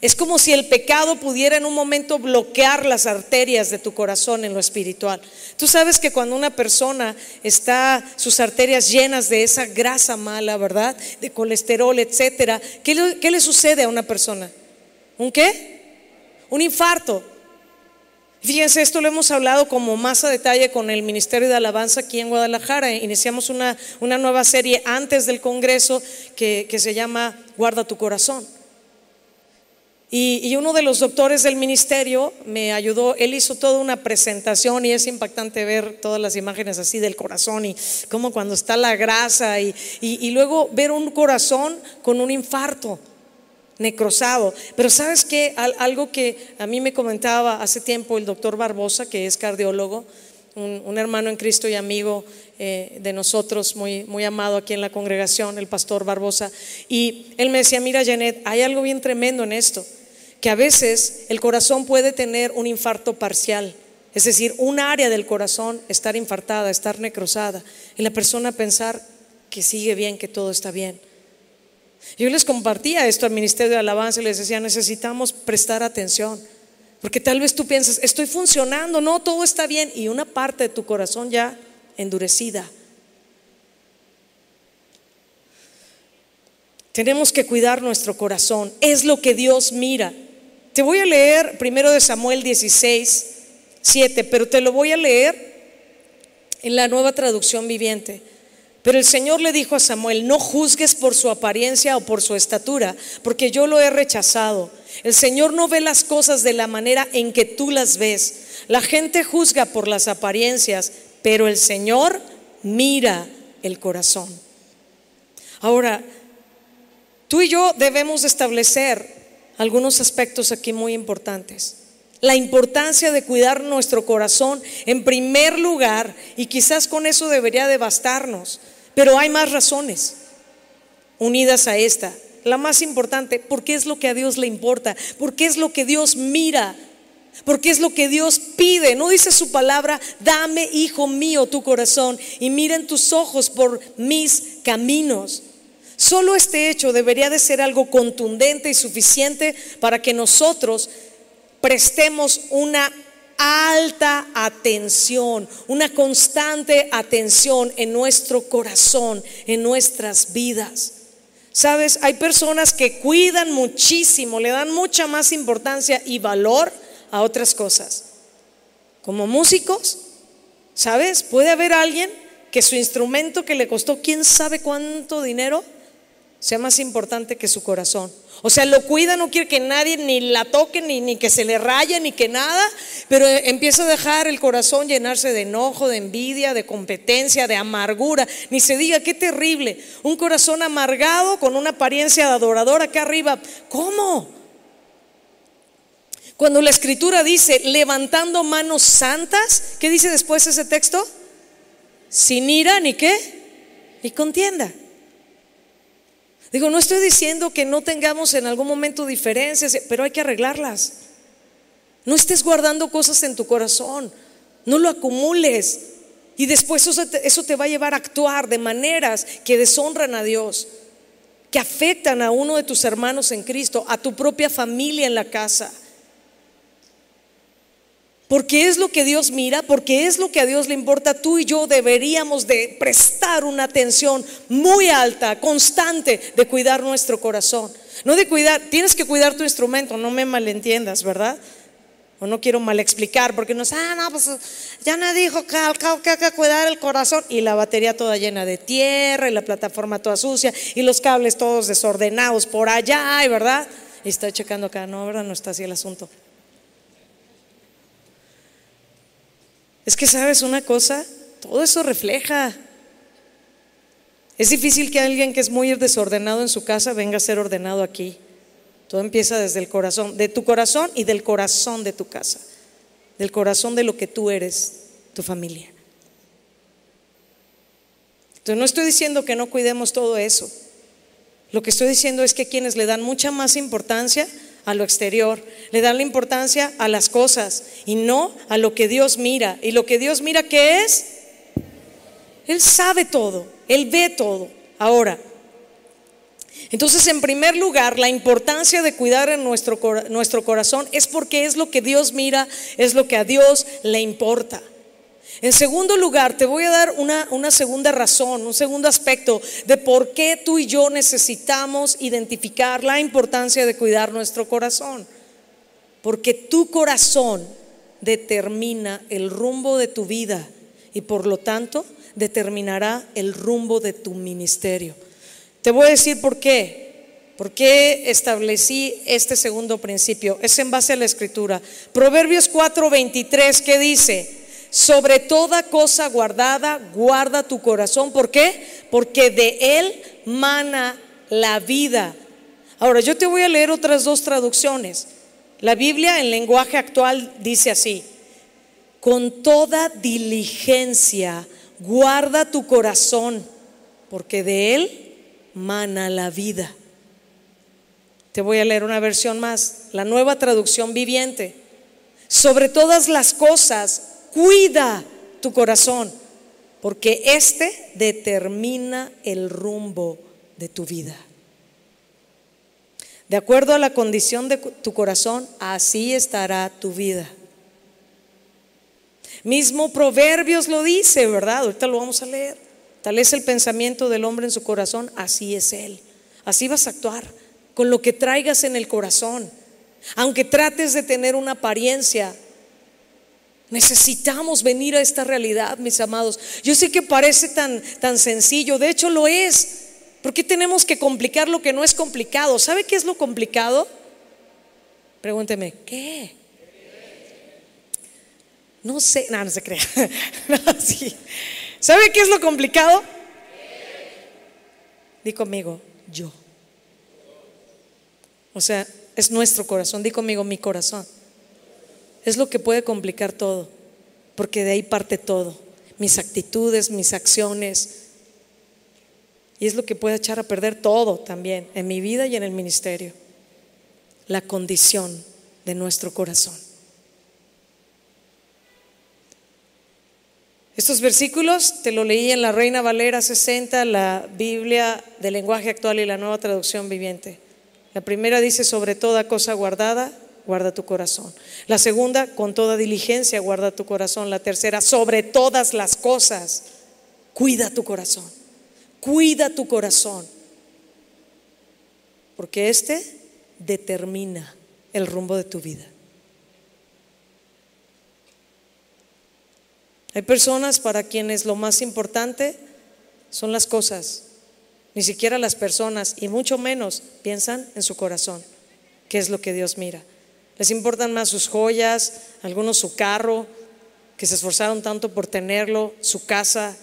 Es como si el pecado pudiera en un momento bloquear las arterias de tu corazón en lo espiritual. Tú sabes que cuando una persona está sus arterias llenas de esa grasa mala, ¿verdad? De colesterol, etcétera, ¿qué le, sucede a una persona? ¿Un qué? Un infarto. Fíjense, esto lo hemos hablado como más a detalle con el Ministerio de Alabanza aquí en Guadalajara. Iniciamos una, una nueva serie antes del Congreso que, que se llama Guarda tu corazón. Y, uno de los doctores del ministerio me ayudó, él hizo toda una presentación y es impactante ver todas las imágenes así del corazón y como cuando está la grasa y, y luego ver un corazón con un infarto necrosado. Pero sabes que algo que a mí me comentaba hace tiempo el doctor Barbosa, que es cardiólogo, un, hermano en Cristo y amigo eh, de nosotros, muy, muy amado aquí en la congregación, el pastor Barbosa, y él me decía, mira Janet, hay algo bien tremendo en esto que a veces el corazón puede tener un infarto parcial, es decir, un área del corazón estar infartada, estar necrosada, y la persona pensar que sigue bien, que todo está bien. Yo les compartía esto al Ministerio de Alabanza y les decía, necesitamos prestar atención, porque tal vez tú piensas, estoy funcionando, no, todo está bien, y una parte de tu corazón ya endurecida. Tenemos que cuidar nuestro corazón, es lo que Dios mira. Te voy a leer primero de Samuel 16, 7, pero te lo voy a leer en la nueva traducción viviente. Pero el Señor le dijo a Samuel, no juzgues por su apariencia o por su estatura, porque yo lo he rechazado. El Señor no ve las cosas de la manera en que tú las ves. La gente juzga por las apariencias, pero el Señor mira el corazón. Ahora, tú y yo debemos establecer algunos aspectos aquí muy importantes. La importancia de cuidar nuestro corazón en primer lugar, y quizás con eso debería de bastarnos, pero hay más razones unidas a esta. La más importante, porque es lo que a Dios le importa, porque es lo que Dios mira, porque es lo que Dios pide. No dice su palabra, dame, hijo mío, tu corazón y miren tus ojos por mis caminos. Solo este hecho debería de ser algo contundente y suficiente para que nosotros prestemos una alta atención, una constante atención en nuestro corazón, en nuestras vidas. Sabes, hay personas que cuidan muchísimo, le dan mucha más importancia y valor a otras cosas. Como músicos, ¿sabes? Puede haber alguien que su instrumento que le costó quién sabe cuánto dinero, sea más importante que su corazón. O sea, lo cuida, no quiere que nadie ni la toque, ni, ni que se le raye, ni que nada, pero empieza a dejar el corazón llenarse de enojo, de envidia, de competencia, de amargura. Ni se diga, qué terrible. Un corazón amargado con una apariencia de adorador acá arriba. ¿Cómo? Cuando la escritura dice levantando manos santas, ¿qué dice después ese texto? Sin ira ni qué, ni contienda. Digo, no estoy diciendo que no tengamos en algún momento diferencias, pero hay que arreglarlas. No estés guardando cosas en tu corazón, no lo acumules. Y después eso te, va a llevar a actuar de maneras que deshonran a Dios, que afectan a uno de tus hermanos en Cristo, a tu propia familia en la casa. Porque es lo que Dios mira, porque es lo que a Dios le importa, tú y yo deberíamos de prestar una atención muy alta, constante, de cuidar nuestro corazón. No de cuidar, tienes que cuidar tu instrumento, no me malentiendas, ¿verdad? O no quiero mal explicar, porque nos, ah, no, pues ya me dijo que, que hay que cuidar el corazón y la batería toda llena de tierra y la plataforma toda sucia y los cables todos desordenados por allá, ¿verdad? Y está checando acá, no, ¿verdad? No está así el asunto. Es que sabes una cosa, todo eso refleja. Es difícil que alguien que es muy desordenado en su casa venga a ser ordenado aquí. Todo empieza desde el corazón, de tu corazón y del corazón de tu casa, del corazón de lo que tú eres, tu familia. Entonces no estoy diciendo que no cuidemos todo eso. Lo que estoy diciendo es que quienes le dan mucha más importancia a lo exterior, le dan la importancia a las cosas y no a lo que Dios mira. Y lo que Dios mira, ¿qué es? Él sabe todo, Él ve todo. Ahora, Entonces, en primer lugar, la importancia de cuidar en nuestro, nuestro corazón es porque es lo que Dios mira, es lo que a Dios le importa. En segundo lugar, te voy a dar una, una, segunda razón, un segundo aspecto de por qué tú y yo necesitamos identificar la importancia de cuidar nuestro corazón. Porque tu corazón determina el rumbo de tu vida y por lo tanto determinará el rumbo de tu ministerio. Te voy a decir por qué. ¿Por qué establecí este segundo principio? Es en base a la escritura. Proverbios 4:23, ¿qué dice? Sobre toda cosa guardada, guarda tu corazón. ¿Por qué? Porque de él mana la vida. Ahora, yo te voy a leer otras dos traducciones. La Biblia en lenguaje actual dice así, con toda diligencia guarda tu corazón, porque de él mana la vida. Te voy a leer una versión más, la nueva traducción viviente. Sobre todas las cosas, cuida tu corazón, porque éste determina el rumbo de tu vida. De acuerdo a la condición de tu corazón, así estará tu vida. Mismo Proverbios lo dice, ¿verdad? Ahorita lo vamos a leer. Tal es el pensamiento del hombre en su corazón, así es él. Así vas a actuar con lo que traigas en el corazón. Aunque trates de tener una apariencia, necesitamos venir a esta realidad, mis amados. Yo sé que parece tan, tan sencillo, de hecho lo es. ¿Por qué tenemos que complicar lo que no es complicado? ¿Sabe qué es lo complicado? Pregúnteme, ¿qué? No sé, no, no se crea. ¿Sabe qué es lo complicado? Di conmigo, yo. O sea, es nuestro corazón. Di conmigo, mi corazón. Es lo que puede complicar todo, porque de ahí parte todo. Mis actitudes, mis acciones, y es lo que puede echar a perder todo también en mi vida y en el ministerio. La condición de nuestro corazón. Estos versículos te lo leí en la Reina Valera 60, la Biblia del lenguaje actual y la nueva traducción viviente. La primera dice, sobre toda cosa guardada, guarda tu corazón. La segunda, con toda diligencia, guarda tu corazón. La tercera, sobre todas las cosas, cuida tu corazón. Cuida tu corazón, porque este determina el rumbo de tu vida. Hay personas para quienes lo más importante son las cosas, ni siquiera las personas, y mucho menos piensan en su corazón, que es lo que Dios mira. Les importan más sus joyas, algunos su carro, que se esforzaron tanto por tenerlo, su casa,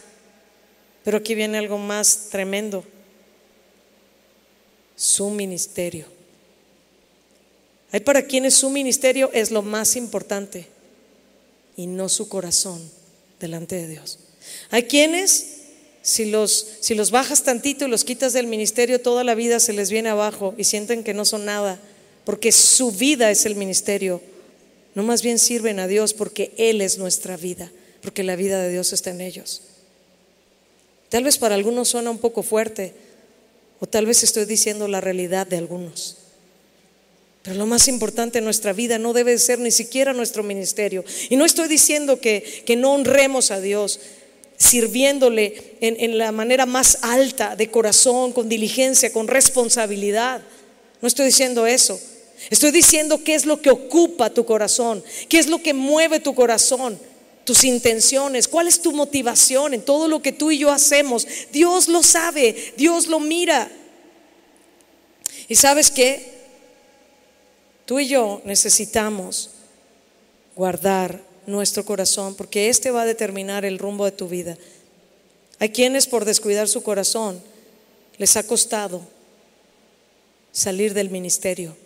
pero aquí viene algo más tremendo. Su ministerio. Hay para quienes su ministerio es lo más importante y no su corazón delante de Dios. Hay quienes, si los, si los bajas tantito y los quitas del ministerio, toda la vida se les viene abajo y sienten que no son nada, porque su vida es el ministerio. No más bien sirven a Dios porque Él es nuestra vida, porque la vida de Dios está en ellos. Tal vez para algunos suena un poco fuerte, o tal vez estoy diciendo la realidad de algunos. Pero lo más importante en nuestra vida no debe ser ni siquiera nuestro ministerio. Y no estoy diciendo que, que no honremos a Dios sirviéndole en, en la manera más alta, de corazón, con diligencia, con responsabilidad. No estoy diciendo eso. Estoy diciendo qué es lo que ocupa tu corazón, qué es lo que mueve tu corazón tus intenciones, cuál es tu motivación en todo lo que tú y yo hacemos. Dios lo sabe, Dios lo mira. Y sabes qué? Tú y yo necesitamos guardar nuestro corazón porque este va a determinar el rumbo de tu vida. Hay quienes por descuidar su corazón les ha costado salir del ministerio,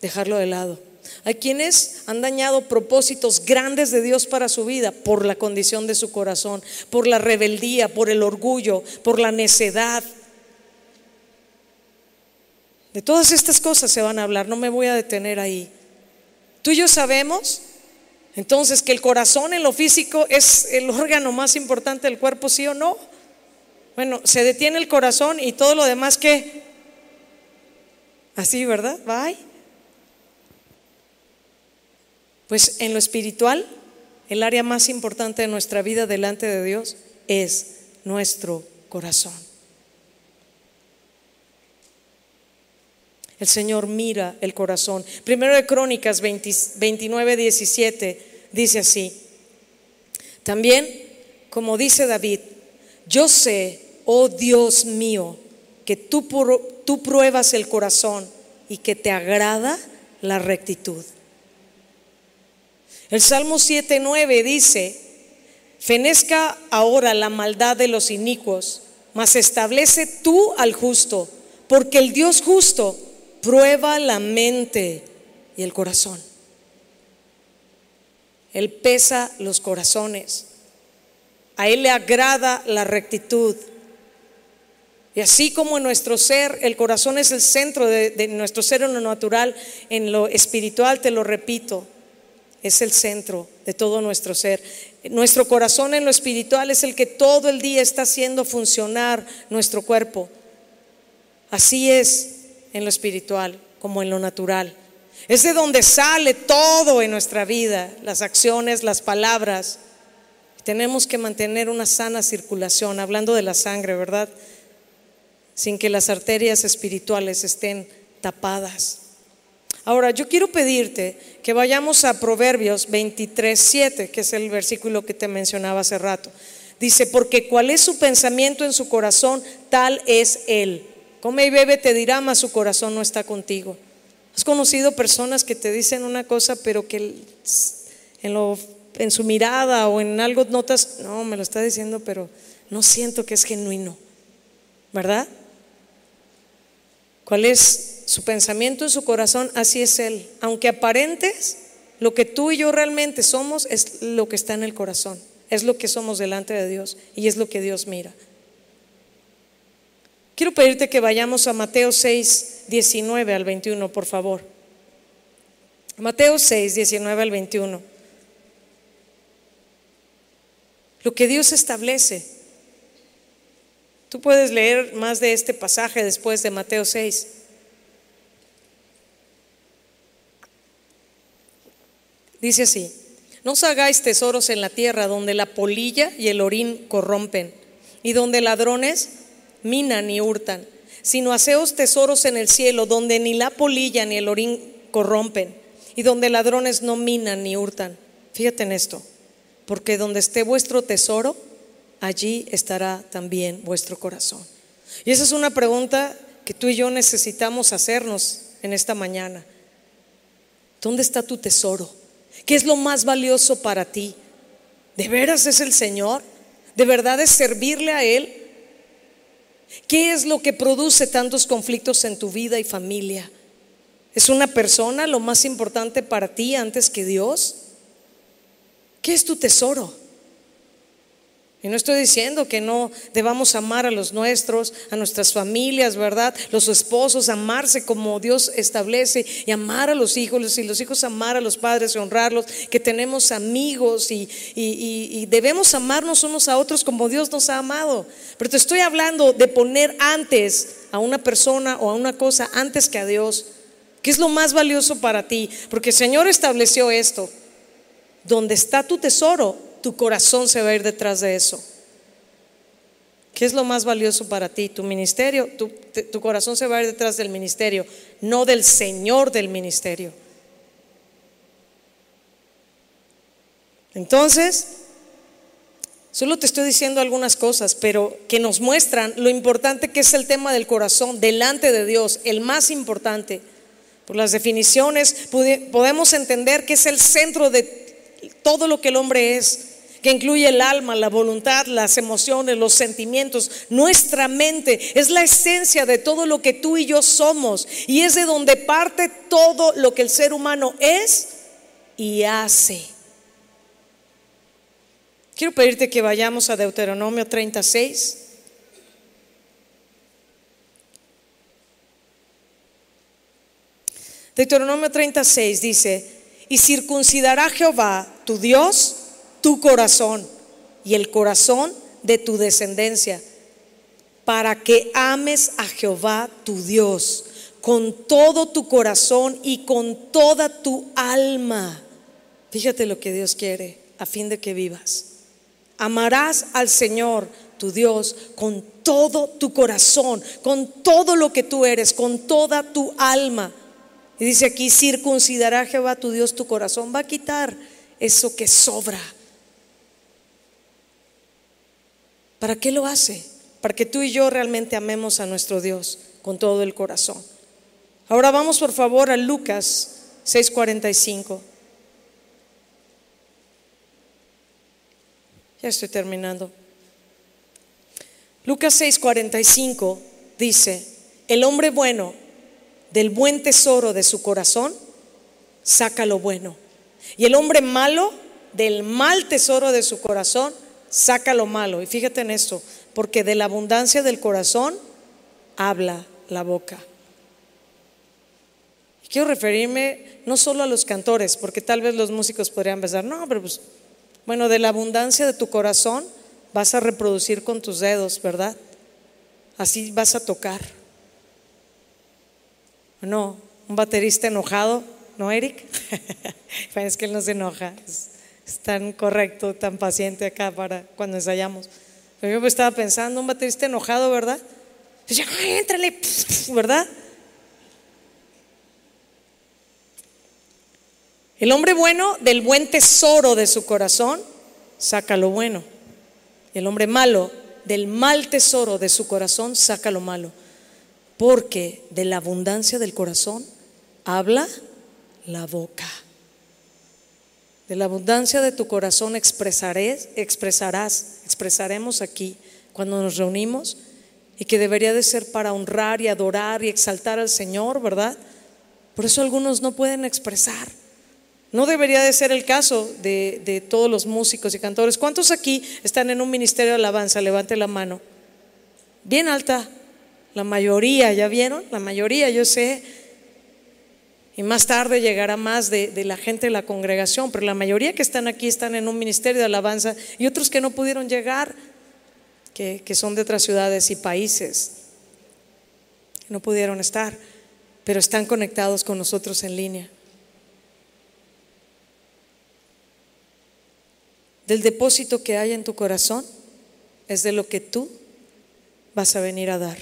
dejarlo de lado. Hay quienes han dañado propósitos grandes de Dios para su vida por la condición de su corazón, por la rebeldía, por el orgullo, por la necedad. De todas estas cosas se van a hablar, no me voy a detener ahí. Tú y yo sabemos entonces que el corazón en lo físico es el órgano más importante del cuerpo, ¿sí o no? Bueno, se detiene el corazón y todo lo demás que Así, ¿verdad? Bye. Pues en lo espiritual, el área más importante de nuestra vida delante de Dios es nuestro corazón. El Señor mira el corazón. Primero de Crónicas 29, 17 dice así. También, como dice David, yo sé, oh Dios mío, que tú, tú pruebas el corazón y que te agrada la rectitud. El Salmo 7.9 dice, fenezca ahora la maldad de los inicuos, mas establece tú al justo, porque el Dios justo prueba la mente y el corazón. Él pesa los corazones. A Él le agrada la rectitud. Y así como en nuestro ser, el corazón es el centro de, nuestro ser en lo natural, en lo espiritual, te lo repito, es el centro de todo nuestro ser. Nuestro corazón en lo espiritual es el que todo el día está haciendo funcionar nuestro cuerpo. Así es en lo espiritual como en lo natural. Es de donde sale todo en nuestra vida, las acciones, las palabras. Tenemos que mantener una sana circulación, hablando de la sangre, ¿verdad? Sin que las arterias espirituales estén tapadas. Ahora, yo quiero pedirte que vayamos a Proverbios 23, 7, que es el versículo que te mencionaba hace rato. Dice, porque cuál es su pensamiento en su corazón, tal es él. Come y bebe, te dirá, mas su corazón no está contigo. ¿Has conocido personas que te dicen una cosa, pero que en, lo, en su mirada o en algo notas, no, me lo está diciendo, pero no siento que es genuino? ¿Verdad? ¿Cuál es su pensamiento en su corazón? Así es Él. Aunque aparentes, lo que tú y yo realmente somos es lo que está en el corazón. Es lo que somos delante de Dios y es lo que Dios mira. Quiero pedirte que vayamos a Mateo 6, 19 al 21, por favor. Mateo 6, 19 al 21. Lo que Dios establece. Tú puedes leer más de este pasaje después de Mateo 6. Dice así, no os hagáis tesoros en la tierra donde la polilla y el orín corrompen y donde ladrones minan y hurtan, sino haceos tesoros en el cielo, donde ni la polilla ni el orín corrompen, y donde ladrones no minan ni hurtan. Fíjate en esto, porque donde esté vuestro tesoro, allí estará también vuestro corazón. Y esa es una pregunta que tú y yo necesitamos hacernos en esta mañana. ¿Dónde está tu tesoro? ¿Qué es lo más valioso para ti? ¿De veras es el Señor? ¿De verdad es servirle a Él? ¿Qué es lo que produce tantos conflictos en tu vida y familia? ¿Es una persona lo más importante para ti antes que Dios? ¿Qué es tu tesoro? Y no estoy diciendo que no debamos amar a los nuestros, a nuestras familias, ¿verdad? Los esposos, amarse como Dios establece y amar a los hijos y los hijos amar a los padres y honrarlos, que tenemos amigos y, y debemos amarnos unos a otros como Dios nos ha amado. Pero te estoy hablando de poner antes a una persona o a una cosa antes que a Dios. ¿Qué es lo más valioso para ti? Porque el Señor estableció esto. Donde está tu tesoro, tu corazón se va a ir detrás de eso. ¿Qué es lo más valioso para ti? Tu ministerio, tu, tu, corazón se va a ir detrás del ministerio, no del Señor del ministerio. Entonces, solo te estoy diciendo algunas cosas, pero que nos muestran lo importante que es el tema del corazón delante de Dios, el más importante. Por las definiciones podemos entender que es el centro de todo lo que el hombre es que incluye el alma, la voluntad, las emociones, los sentimientos. Nuestra mente es la esencia de todo lo que tú y yo somos y es de donde parte todo lo que el ser humano es y hace. Quiero pedirte que vayamos a Deuteronomio 36. Deuteronomio 36 dice, y circuncidará Jehová tu Dios tu corazón y el corazón de tu descendencia, para que ames a Jehová tu Dios con todo tu corazón y con toda tu alma. Fíjate lo que Dios quiere a fin de que vivas. Amarás al Señor, tu Dios, con todo tu corazón, con todo lo que tú eres, con toda tu alma. Y dice aquí, circuncidará Jehová tu Dios tu corazón, va a quitar eso que sobra. ¿Para qué lo hace? Para que tú y yo realmente amemos a nuestro Dios con todo el corazón. Ahora vamos por favor a Lucas 6:45. Ya estoy terminando. Lucas 6:45 dice, el hombre bueno del buen tesoro de su corazón saca lo bueno. Y el hombre malo del mal tesoro de su corazón saca lo malo. Y fíjate en esto, porque de la abundancia del corazón habla la boca. Quiero referirme no solo a los cantores, porque tal vez los músicos podrían pensar, no, pero pues, bueno, de la abundancia de tu corazón vas a reproducir con tus dedos, ¿verdad? Así vas a tocar. No, un baterista enojado, ¿no, Eric? es que él no se enoja tan correcto, tan paciente acá para cuando ensayamos. Yo estaba pensando, un baterista enojado, ¿verdad? Dice, ay, éntrale, ¿verdad? El hombre bueno del buen tesoro de su corazón saca lo bueno. Y el hombre malo del mal tesoro de su corazón saca lo malo. Porque de la abundancia del corazón habla la boca. De la abundancia de tu corazón expresarás, expresaremos aquí cuando nos reunimos y que debería de ser para honrar y adorar y exaltar al Señor, ¿verdad? Por eso algunos no pueden expresar. No debería de ser el caso de, de todos los músicos y cantores. ¿Cuántos aquí están en un ministerio de alabanza? Levante la mano. Bien alta. La mayoría, ¿ya vieron? La mayoría, yo sé y más tarde llegará más de, la gente de la congregación, pero la mayoría que están aquí están en un ministerio de alabanza y otros que no pudieron llegar, que, que son de otras ciudades y países, no pudieron estar, pero están conectados con nosotros en línea. Del depósito que hay en tu corazón es de lo que tú vas a venir a dar.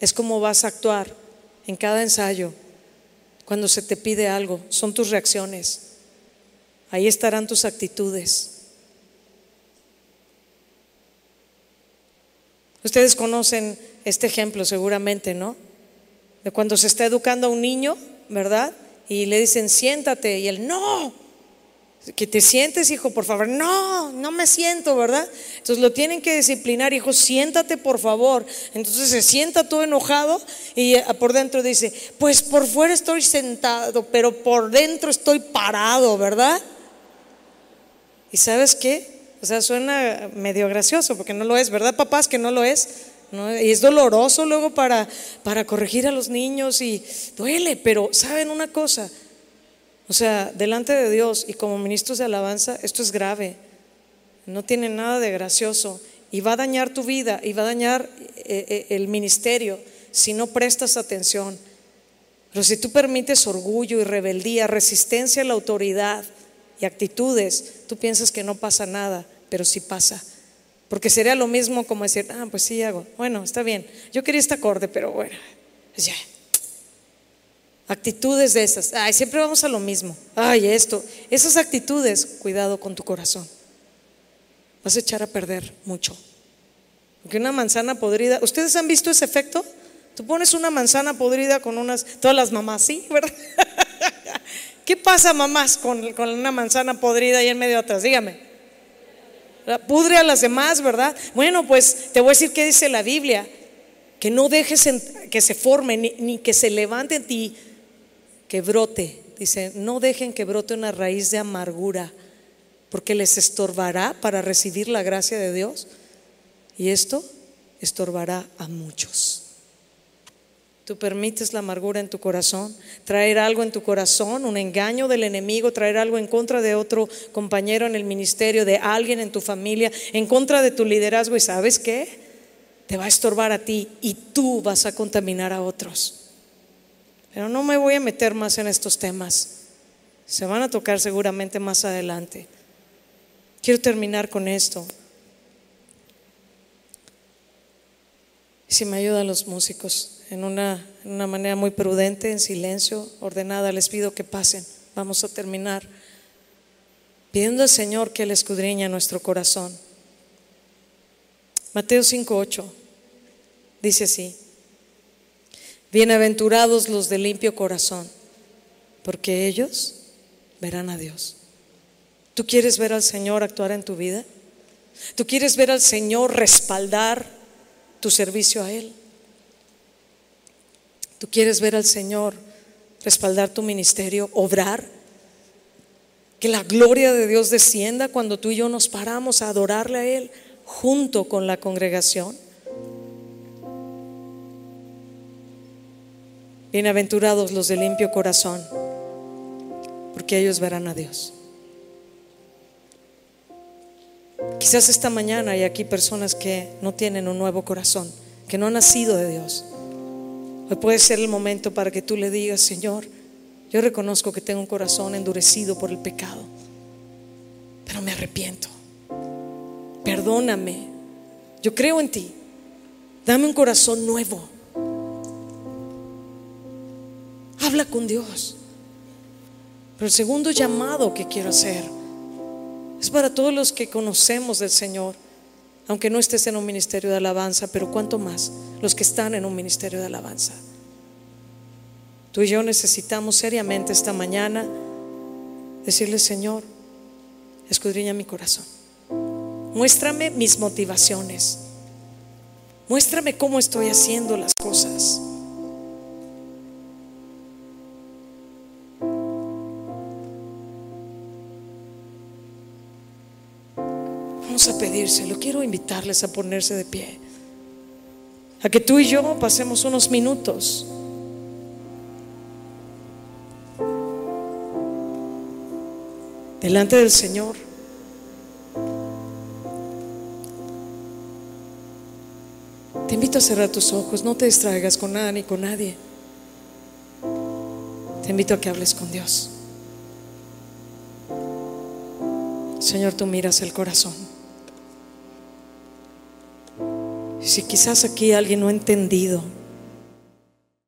Es como vas a actuar en cada ensayo, cuando se te pide algo, son tus reacciones. Ahí estarán tus actitudes. Ustedes conocen este ejemplo seguramente, ¿no? De cuando se está educando a un niño, ¿verdad? Y le dicen, siéntate, y él, no, que te sientes, hijo, por favor. No, no me siento, ¿verdad? Entonces lo tienen que disciplinar, hijo, siéntate, por favor. Entonces se sienta todo enojado y eh, por dentro dice, pues por fuera estoy sentado, pero por dentro estoy parado, ¿verdad? ¿Y sabes qué? O sea, suena medio gracioso porque no lo es, ¿verdad, papás? Que no lo es. Y es doloroso luego para, para corregir a los niños y duele, pero ¿saben una cosa? O sea, delante de Dios y como ministros de alabanza, esto es grave. No tiene nada de gracioso y va a dañar tu vida y va a dañar eh, eh, el ministerio si no prestas atención. Pero si tú permites orgullo y rebeldía, resistencia a la autoridad y actitudes, tú piensas que no pasa nada, pero sí pasa. Porque sería lo mismo como decir, ah, pues sí hago. Bueno, está bien. Yo quería este acorde, pero bueno, ya. Actitudes de esas. Ay, siempre vamos a lo mismo. Ay, esto. Esas actitudes, cuidado con tu corazón. Vas a echar a perder mucho. Porque una manzana podrida, ¿ustedes han visto ese efecto? Tú pones una manzana podrida con unas, todas las mamás, ¿sí? ¿Verdad? ¿Qué pasa, mamás, con, con una manzana podrida ahí en medio de atrás? Dígame. Pudre a las demás, ¿verdad? Bueno, pues te voy a decir qué dice la Biblia. Que no dejes que se forme ni, ni que se levante en ti que brote. Dice, no dejen que brote una raíz de amargura, porque les estorbará para recibir la gracia de Dios. Y esto estorbará a muchos. Tú permites la amargura en tu corazón, traer algo en tu corazón, un engaño del enemigo, traer algo en contra de otro compañero en el ministerio, de alguien en tu familia, en contra de tu liderazgo. ¿Y sabes qué? Te va a estorbar a ti y tú vas a contaminar a otros. Pero no me voy a meter más en estos temas. Se van a tocar seguramente más adelante. Quiero terminar con esto. Si me ayudan los músicos en una, manera muy prudente, en silencio, ordenada, les pido que pasen. Vamos a terminar pidiendo al Señor que Él escudriña nuestro corazón. Mateo 5:8 dice así: Bienaventurados los de limpio corazón, porque ellos verán a Dios. ¿Tú quieres ver al Señor actuar en tu vida? ¿Tú quieres ver al Señor respaldar tu servicio a Él? ¿Tú quieres ver al Señor respaldar tu ministerio, obrar? Que la gloria de Dios descienda cuando tú y yo nos paramos a adorarle a Él junto con la congregación. Bienaventurados los de limpio corazón porque ellos verán a Dios. Quizás esta mañana hay aquí personas que no tienen un nuevo corazón, que no han nacido de Dios. Hoy puede ser el momento para que tú le digas, Señor, yo reconozco que tengo un corazón endurecido por el pecado, pero me arrepiento. Perdóname. Yo creo en ti. Dame un corazón nuevo. Habla con Dios. Pero el segundo llamado que quiero hacer es para todos los que conocemos del Señor, aunque no estés en un ministerio de alabanza, pero cuánto más los que están en un ministerio de alabanza. Tú y yo necesitamos seriamente esta mañana decirle, Señor, escudriña mi corazón. Muéstrame mis motivaciones. Muéstrame cómo estoy haciendo las cosas. A pedírselo. Quiero invitarles a ponerse de pie. A que tú y yo pasemos unos minutos. Delante del Señor. Te invito a cerrar tus ojos. No te distraigas con nada ni con nadie. Te invito a que hables con Dios. Señor, tú miras el corazón. Si quizás aquí alguien no ha entendido